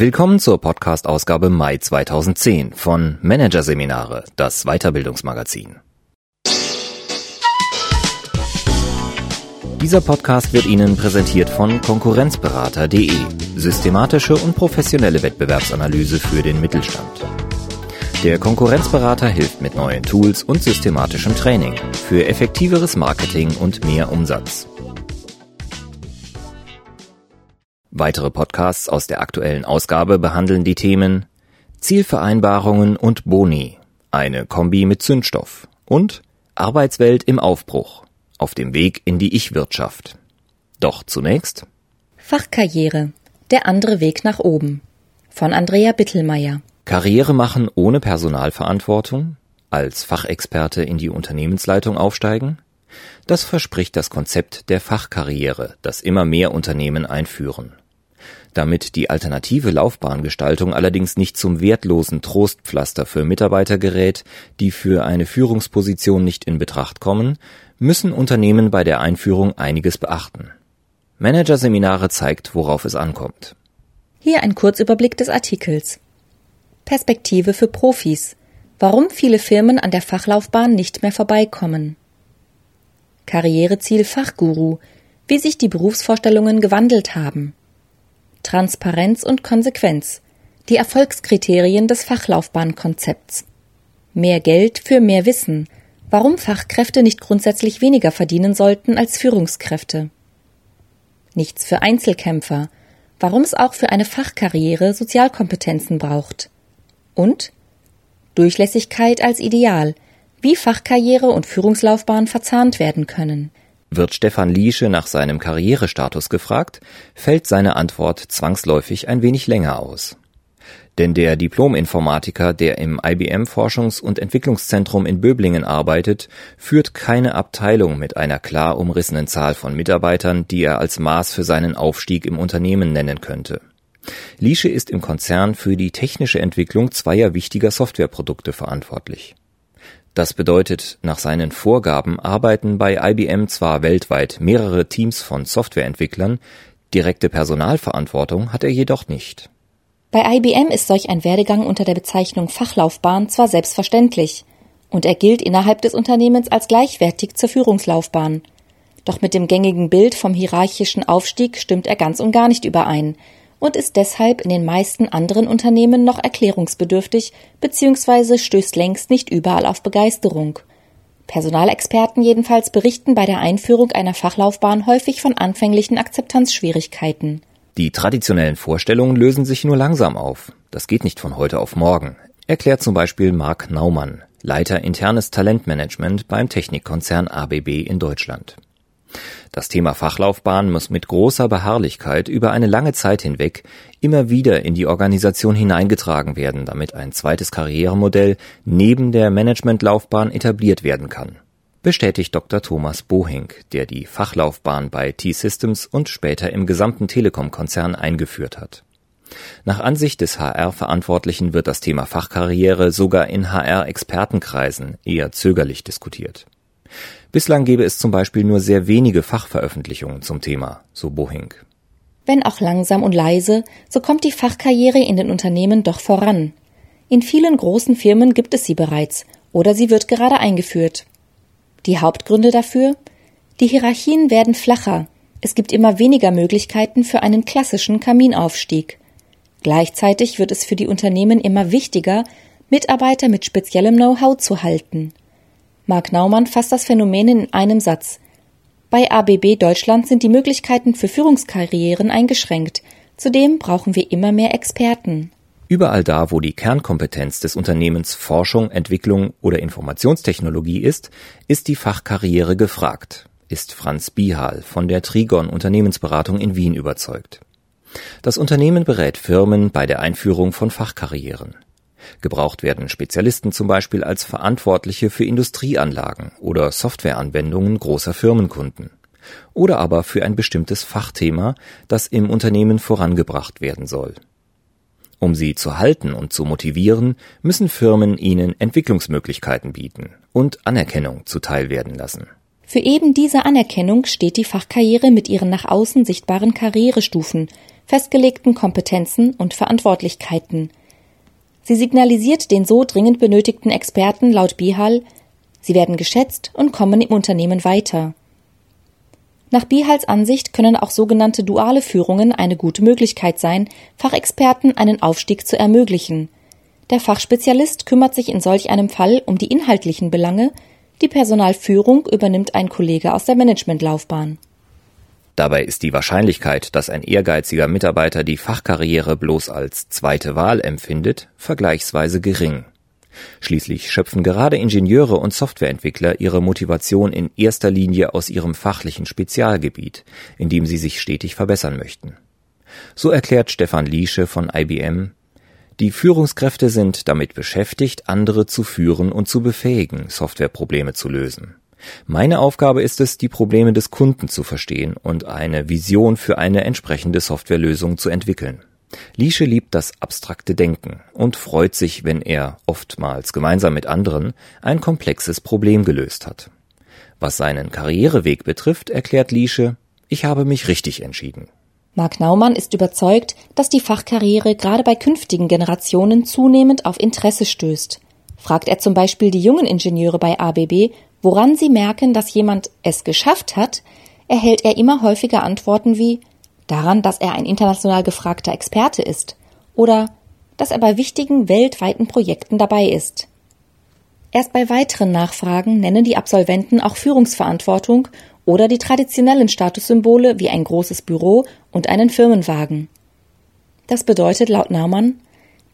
Willkommen zur Podcast-Ausgabe Mai 2010 von Managerseminare, das Weiterbildungsmagazin. Dieser Podcast wird Ihnen präsentiert von Konkurrenzberater.de, systematische und professionelle Wettbewerbsanalyse für den Mittelstand. Der Konkurrenzberater hilft mit neuen Tools und systematischem Training für effektiveres Marketing und mehr Umsatz. Weitere Podcasts aus der aktuellen Ausgabe behandeln die Themen Zielvereinbarungen und Boni, eine Kombi mit Zündstoff und Arbeitswelt im Aufbruch, auf dem Weg in die Ich-Wirtschaft. Doch zunächst Fachkarriere, der andere Weg nach oben von Andrea Bittelmeier. Karriere machen ohne Personalverantwortung, als Fachexperte in die Unternehmensleitung aufsteigen? Das verspricht das Konzept der Fachkarriere, das immer mehr Unternehmen einführen. Damit die alternative Laufbahngestaltung allerdings nicht zum wertlosen Trostpflaster für Mitarbeiter gerät, die für eine Führungsposition nicht in Betracht kommen, müssen Unternehmen bei der Einführung einiges beachten. Managerseminare zeigt, worauf es ankommt. Hier ein Kurzüberblick des Artikels. Perspektive für Profis. Warum viele Firmen an der Fachlaufbahn nicht mehr vorbeikommen. Karriereziel Fachguru. Wie sich die Berufsvorstellungen gewandelt haben. Transparenz und Konsequenz, die Erfolgskriterien des Fachlaufbahnkonzepts. Mehr Geld für mehr Wissen, warum Fachkräfte nicht grundsätzlich weniger verdienen sollten als Führungskräfte. Nichts für Einzelkämpfer, warum es auch für eine Fachkarriere Sozialkompetenzen braucht. Und Durchlässigkeit als Ideal, wie Fachkarriere und Führungslaufbahn verzahnt werden können. Wird Stefan Liesche nach seinem Karrierestatus gefragt, fällt seine Antwort zwangsläufig ein wenig länger aus. Denn der Diplom-Informatiker, der im IBM Forschungs- und Entwicklungszentrum in Böblingen arbeitet, führt keine Abteilung mit einer klar umrissenen Zahl von Mitarbeitern, die er als Maß für seinen Aufstieg im Unternehmen nennen könnte. Liesche ist im Konzern für die technische Entwicklung zweier wichtiger Softwareprodukte verantwortlich. Das bedeutet, nach seinen Vorgaben arbeiten bei IBM zwar weltweit mehrere Teams von Softwareentwicklern, direkte Personalverantwortung hat er jedoch nicht. Bei IBM ist solch ein Werdegang unter der Bezeichnung Fachlaufbahn zwar selbstverständlich, und er gilt innerhalb des Unternehmens als gleichwertig zur Führungslaufbahn. Doch mit dem gängigen Bild vom hierarchischen Aufstieg stimmt er ganz und gar nicht überein, und ist deshalb in den meisten anderen Unternehmen noch erklärungsbedürftig bzw. stößt längst nicht überall auf Begeisterung. Personalexperten jedenfalls berichten bei der Einführung einer Fachlaufbahn häufig von anfänglichen Akzeptanzschwierigkeiten. Die traditionellen Vorstellungen lösen sich nur langsam auf. Das geht nicht von heute auf morgen, erklärt zum Beispiel Marc Naumann, Leiter internes Talentmanagement beim Technikkonzern ABB in Deutschland. Das Thema Fachlaufbahn muss mit großer Beharrlichkeit über eine lange Zeit hinweg immer wieder in die Organisation hineingetragen werden, damit ein zweites Karrieremodell neben der Managementlaufbahn etabliert werden kann. Bestätigt Dr. Thomas Bohink, der die Fachlaufbahn bei T-Systems und später im gesamten Telekom-Konzern eingeführt hat. Nach Ansicht des HR-Verantwortlichen wird das Thema Fachkarriere sogar in HR-Expertenkreisen eher zögerlich diskutiert. Bislang gebe es zum Beispiel nur sehr wenige Fachveröffentlichungen zum Thema, so Bohink. Wenn auch langsam und leise, so kommt die Fachkarriere in den Unternehmen doch voran. In vielen großen Firmen gibt es sie bereits oder sie wird gerade eingeführt. Die Hauptgründe dafür? Die Hierarchien werden flacher, es gibt immer weniger Möglichkeiten für einen klassischen Kaminaufstieg. Gleichzeitig wird es für die Unternehmen immer wichtiger, Mitarbeiter mit speziellem Know-how zu halten. Mark Naumann fasst das Phänomen in einem Satz. Bei ABB Deutschland sind die Möglichkeiten für Führungskarrieren eingeschränkt. Zudem brauchen wir immer mehr Experten. Überall da, wo die Kernkompetenz des Unternehmens Forschung, Entwicklung oder Informationstechnologie ist, ist die Fachkarriere gefragt, ist Franz Bihal von der Trigon Unternehmensberatung in Wien überzeugt. Das Unternehmen berät Firmen bei der Einführung von Fachkarrieren. Gebraucht werden Spezialisten zum Beispiel als Verantwortliche für Industrieanlagen oder Softwareanwendungen großer Firmenkunden oder aber für ein bestimmtes Fachthema, das im Unternehmen vorangebracht werden soll. Um sie zu halten und zu motivieren, müssen Firmen ihnen Entwicklungsmöglichkeiten bieten und Anerkennung zuteil werden lassen. Für eben diese Anerkennung steht die Fachkarriere mit ihren nach außen sichtbaren Karrierestufen, festgelegten Kompetenzen und Verantwortlichkeiten. Sie signalisiert den so dringend benötigten Experten laut Bihal, sie werden geschätzt und kommen im Unternehmen weiter. Nach Bihals Ansicht können auch sogenannte duale Führungen eine gute Möglichkeit sein, Fachexperten einen Aufstieg zu ermöglichen. Der Fachspezialist kümmert sich in solch einem Fall um die inhaltlichen Belange, die Personalführung übernimmt ein Kollege aus der Managementlaufbahn. Dabei ist die Wahrscheinlichkeit, dass ein ehrgeiziger Mitarbeiter die Fachkarriere bloß als zweite Wahl empfindet, vergleichsweise gering. Schließlich schöpfen gerade Ingenieure und Softwareentwickler ihre Motivation in erster Linie aus ihrem fachlichen Spezialgebiet, in dem sie sich stetig verbessern möchten. So erklärt Stefan Liesche von IBM, die Führungskräfte sind damit beschäftigt, andere zu führen und zu befähigen, Softwareprobleme zu lösen. Meine Aufgabe ist es, die Probleme des Kunden zu verstehen und eine Vision für eine entsprechende Softwarelösung zu entwickeln. Liesche liebt das abstrakte Denken und freut sich, wenn er, oftmals gemeinsam mit anderen, ein komplexes Problem gelöst hat. Was seinen Karriereweg betrifft, erklärt Liesche, ich habe mich richtig entschieden. Mark Naumann ist überzeugt, dass die Fachkarriere gerade bei künftigen Generationen zunehmend auf Interesse stößt. Fragt er zum Beispiel die jungen Ingenieure bei ABB, woran sie merken, dass jemand es geschafft hat, erhält er immer häufiger Antworten wie daran, dass er ein international gefragter Experte ist oder dass er bei wichtigen weltweiten Projekten dabei ist. Erst bei weiteren Nachfragen nennen die Absolventen auch Führungsverantwortung oder die traditionellen Statussymbole wie ein großes Büro und einen Firmenwagen. Das bedeutet laut Naumann,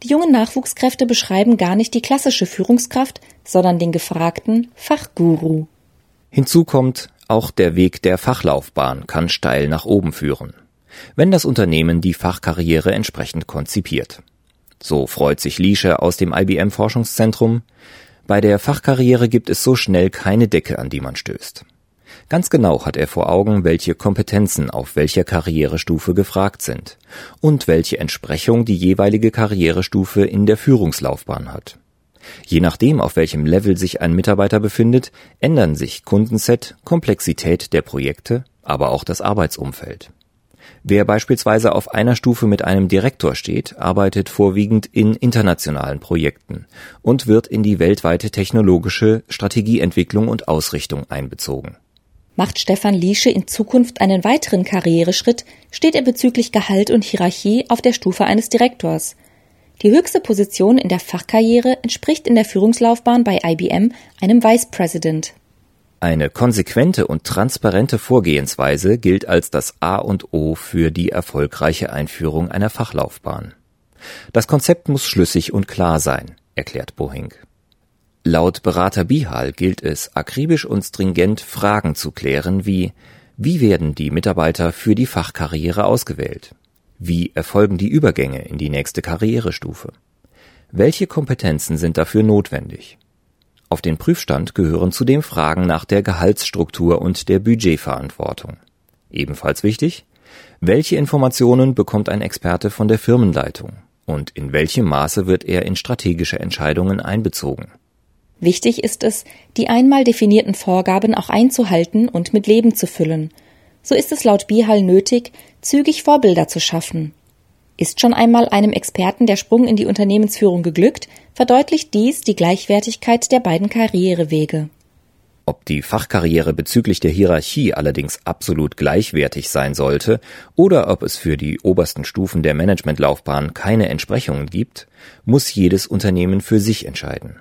die jungen Nachwuchskräfte beschreiben gar nicht die klassische Führungskraft, sondern den gefragten Fachguru. Hinzu kommt, auch der Weg der Fachlaufbahn kann steil nach oben führen wenn das Unternehmen die Fachkarriere entsprechend konzipiert. So freut sich Liesche aus dem IBM Forschungszentrum. Bei der Fachkarriere gibt es so schnell keine Decke, an die man stößt. Ganz genau hat er vor Augen, welche Kompetenzen auf welcher Karrierestufe gefragt sind und welche Entsprechung die jeweilige Karrierestufe in der Führungslaufbahn hat. Je nachdem, auf welchem Level sich ein Mitarbeiter befindet, ändern sich Kundenset, Komplexität der Projekte, aber auch das Arbeitsumfeld. Wer beispielsweise auf einer Stufe mit einem Direktor steht, arbeitet vorwiegend in internationalen Projekten und wird in die weltweite technologische Strategieentwicklung und Ausrichtung einbezogen. Macht Stefan Liesche in Zukunft einen weiteren Karriereschritt, steht er bezüglich Gehalt und Hierarchie auf der Stufe eines Direktors. Die höchste Position in der Fachkarriere entspricht in der Führungslaufbahn bei IBM einem Vice President. Eine konsequente und transparente Vorgehensweise gilt als das A und O für die erfolgreiche Einführung einer Fachlaufbahn. Das Konzept muss schlüssig und klar sein, erklärt Bohing. Laut Berater Bihal gilt es, akribisch und stringent Fragen zu klären wie wie werden die Mitarbeiter für die Fachkarriere ausgewählt? Wie erfolgen die Übergänge in die nächste Karrierestufe? Welche Kompetenzen sind dafür notwendig? Auf den Prüfstand gehören zudem Fragen nach der Gehaltsstruktur und der Budgetverantwortung. Ebenfalls wichtig, welche Informationen bekommt ein Experte von der Firmenleitung und in welchem Maße wird er in strategische Entscheidungen einbezogen? Wichtig ist es, die einmal definierten Vorgaben auch einzuhalten und mit Leben zu füllen. So ist es laut Bihal nötig, zügig Vorbilder zu schaffen. Ist schon einmal einem Experten der Sprung in die Unternehmensführung geglückt, verdeutlicht dies die Gleichwertigkeit der beiden Karrierewege. Ob die Fachkarriere bezüglich der Hierarchie allerdings absolut gleichwertig sein sollte oder ob es für die obersten Stufen der Managementlaufbahn keine Entsprechungen gibt, muss jedes Unternehmen für sich entscheiden.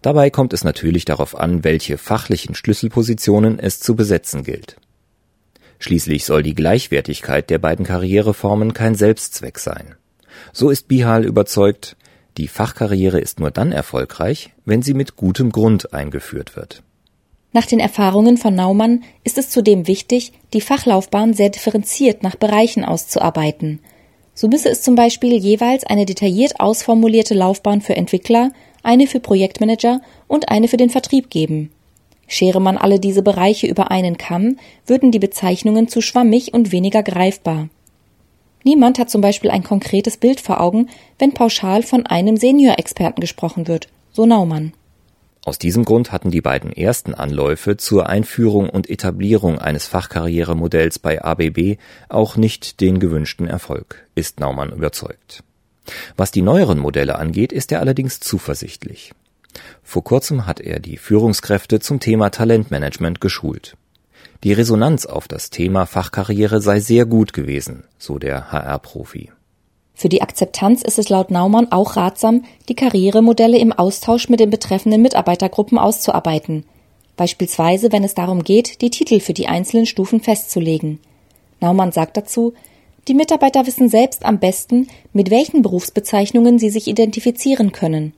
Dabei kommt es natürlich darauf an, welche fachlichen Schlüsselpositionen es zu besetzen gilt. Schließlich soll die Gleichwertigkeit der beiden Karriereformen kein Selbstzweck sein. So ist Bihal überzeugt, die Fachkarriere ist nur dann erfolgreich, wenn sie mit gutem Grund eingeführt wird. Nach den Erfahrungen von Naumann ist es zudem wichtig, die Fachlaufbahn sehr differenziert nach Bereichen auszuarbeiten. So müsse es zum Beispiel jeweils eine detailliert ausformulierte Laufbahn für Entwickler, eine für Projektmanager und eine für den Vertrieb geben. Schere man alle diese Bereiche über einen Kamm, würden die Bezeichnungen zu schwammig und weniger greifbar. Niemand hat zum Beispiel ein konkretes Bild vor Augen, wenn pauschal von einem Senior-Experten gesprochen wird, so Naumann. Aus diesem Grund hatten die beiden ersten Anläufe zur Einführung und Etablierung eines Fachkarrieremodells bei ABB auch nicht den gewünschten Erfolg, ist Naumann überzeugt. Was die neueren Modelle angeht, ist er allerdings zuversichtlich. Vor kurzem hat er die Führungskräfte zum Thema Talentmanagement geschult. Die Resonanz auf das Thema Fachkarriere sei sehr gut gewesen, so der HR-Profi. Für die Akzeptanz ist es laut Naumann auch ratsam, die Karrieremodelle im Austausch mit den betreffenden Mitarbeitergruppen auszuarbeiten. Beispielsweise, wenn es darum geht, die Titel für die einzelnen Stufen festzulegen. Naumann sagt dazu, die Mitarbeiter wissen selbst am besten, mit welchen Berufsbezeichnungen sie sich identifizieren können.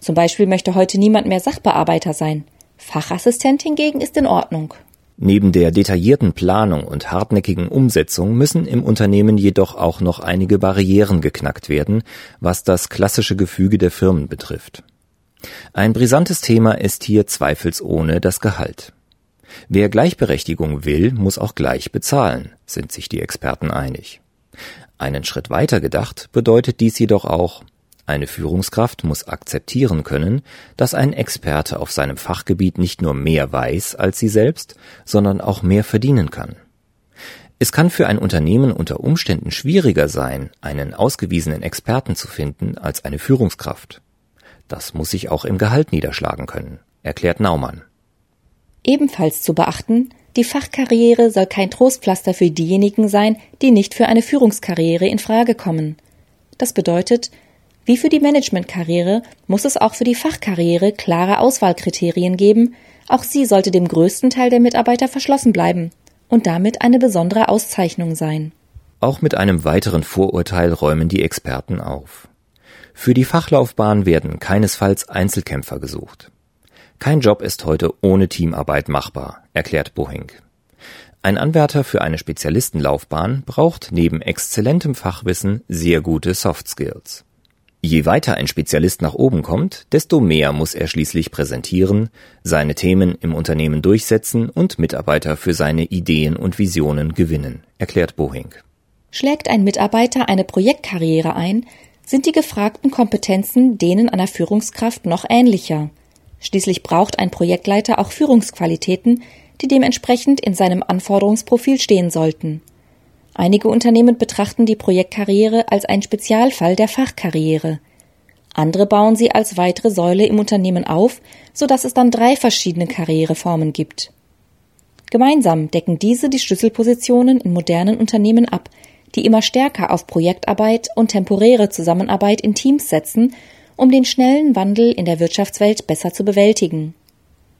Zum Beispiel möchte heute niemand mehr Sachbearbeiter sein. Fachassistent hingegen ist in Ordnung. Neben der detaillierten Planung und hartnäckigen Umsetzung müssen im Unternehmen jedoch auch noch einige Barrieren geknackt werden, was das klassische Gefüge der Firmen betrifft. Ein brisantes Thema ist hier zweifelsohne das Gehalt. Wer Gleichberechtigung will, muss auch gleich bezahlen, sind sich die Experten einig. Einen Schritt weiter gedacht bedeutet dies jedoch auch, eine Führungskraft muss akzeptieren können, dass ein Experte auf seinem Fachgebiet nicht nur mehr weiß als sie selbst, sondern auch mehr verdienen kann. Es kann für ein Unternehmen unter Umständen schwieriger sein, einen ausgewiesenen Experten zu finden als eine Führungskraft. Das muss sich auch im Gehalt niederschlagen können, erklärt Naumann. Ebenfalls zu beachten, die Fachkarriere soll kein Trostpflaster für diejenigen sein, die nicht für eine Führungskarriere in Frage kommen. Das bedeutet, wie für die Managementkarriere muss es auch für die Fachkarriere klare Auswahlkriterien geben, auch sie sollte dem größten Teil der Mitarbeiter verschlossen bleiben und damit eine besondere Auszeichnung sein. Auch mit einem weiteren Vorurteil räumen die Experten auf. Für die Fachlaufbahn werden keinesfalls Einzelkämpfer gesucht. Kein Job ist heute ohne Teamarbeit machbar, erklärt Bohink. Ein Anwärter für eine Spezialistenlaufbahn braucht neben exzellentem Fachwissen sehr gute Soft Skills. Je weiter ein Spezialist nach oben kommt, desto mehr muss er schließlich präsentieren, seine Themen im Unternehmen durchsetzen und Mitarbeiter für seine Ideen und Visionen gewinnen, erklärt Bohink. Schlägt ein Mitarbeiter eine Projektkarriere ein, sind die gefragten Kompetenzen denen einer Führungskraft noch ähnlicher. Schließlich braucht ein Projektleiter auch Führungsqualitäten, die dementsprechend in seinem Anforderungsprofil stehen sollten. Einige Unternehmen betrachten die Projektkarriere als ein Spezialfall der Fachkarriere. Andere bauen sie als weitere Säule im Unternehmen auf, so dass es dann drei verschiedene Karriereformen gibt. Gemeinsam decken diese die Schlüsselpositionen in modernen Unternehmen ab, die immer stärker auf Projektarbeit und temporäre Zusammenarbeit in Teams setzen, um den schnellen Wandel in der Wirtschaftswelt besser zu bewältigen.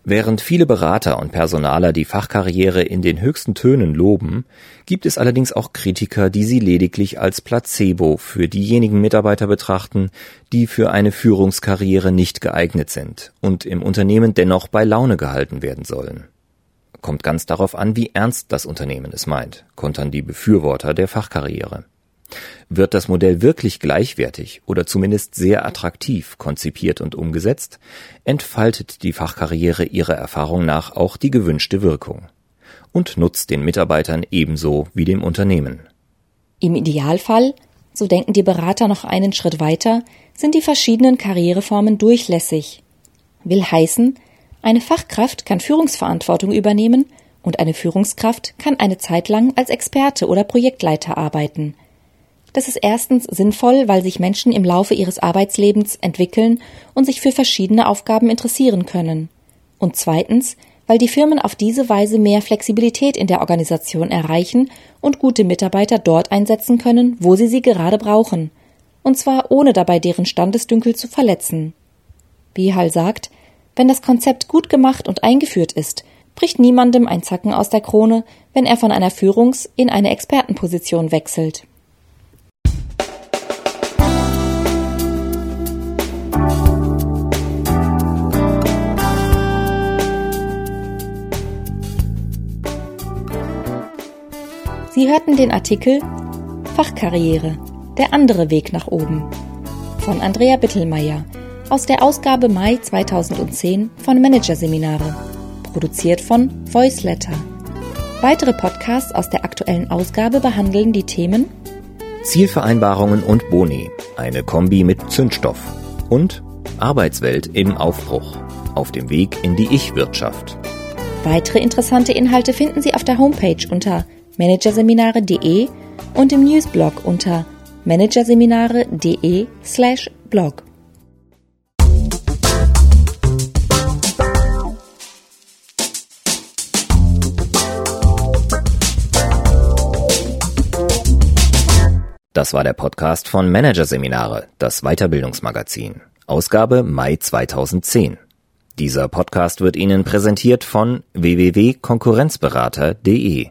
Während viele Berater und Personaler die Fachkarriere in den höchsten Tönen loben, gibt es allerdings auch Kritiker, die sie lediglich als Placebo für diejenigen Mitarbeiter betrachten, die für eine Führungskarriere nicht geeignet sind und im Unternehmen dennoch bei Laune gehalten werden sollen. Kommt ganz darauf an, wie ernst das Unternehmen es meint, kontern die Befürworter der Fachkarriere. Wird das Modell wirklich gleichwertig oder zumindest sehr attraktiv konzipiert und umgesetzt, entfaltet die Fachkarriere ihrer Erfahrung nach auch die gewünschte Wirkung und nutzt den Mitarbeitern ebenso wie dem Unternehmen. Im Idealfall, so denken die Berater noch einen Schritt weiter, sind die verschiedenen Karriereformen durchlässig. Will heißen, eine Fachkraft kann Führungsverantwortung übernehmen und eine Führungskraft kann eine Zeit lang als Experte oder Projektleiter arbeiten – das ist erstens sinnvoll, weil sich Menschen im Laufe ihres Arbeitslebens entwickeln und sich für verschiedene Aufgaben interessieren können. Und zweitens, weil die Firmen auf diese Weise mehr Flexibilität in der Organisation erreichen und gute Mitarbeiter dort einsetzen können, wo sie sie gerade brauchen. Und zwar ohne dabei deren Standesdünkel zu verletzen. Wie Hall sagt, wenn das Konzept gut gemacht und eingeführt ist, bricht niemandem ein Zacken aus der Krone, wenn er von einer Führungs- in eine Expertenposition wechselt. Sie hörten den Artikel Fachkarriere, der andere Weg nach oben von Andrea Bittelmeier aus der Ausgabe Mai 2010 von Managerseminare, produziert von Voiceletter. Weitere Podcasts aus der aktuellen Ausgabe behandeln die Themen Zielvereinbarungen und Boni, eine Kombi mit Zündstoff und Arbeitswelt im Aufbruch auf dem Weg in die Ich-Wirtschaft. Weitere interessante Inhalte finden Sie auf der Homepage unter managerseminare.de und im Newsblog unter managerseminare.de/blog. Das war der Podcast von Managerseminare, das Weiterbildungsmagazin. Ausgabe Mai 2010. Dieser Podcast wird Ihnen präsentiert von www.konkurrenzberater.de.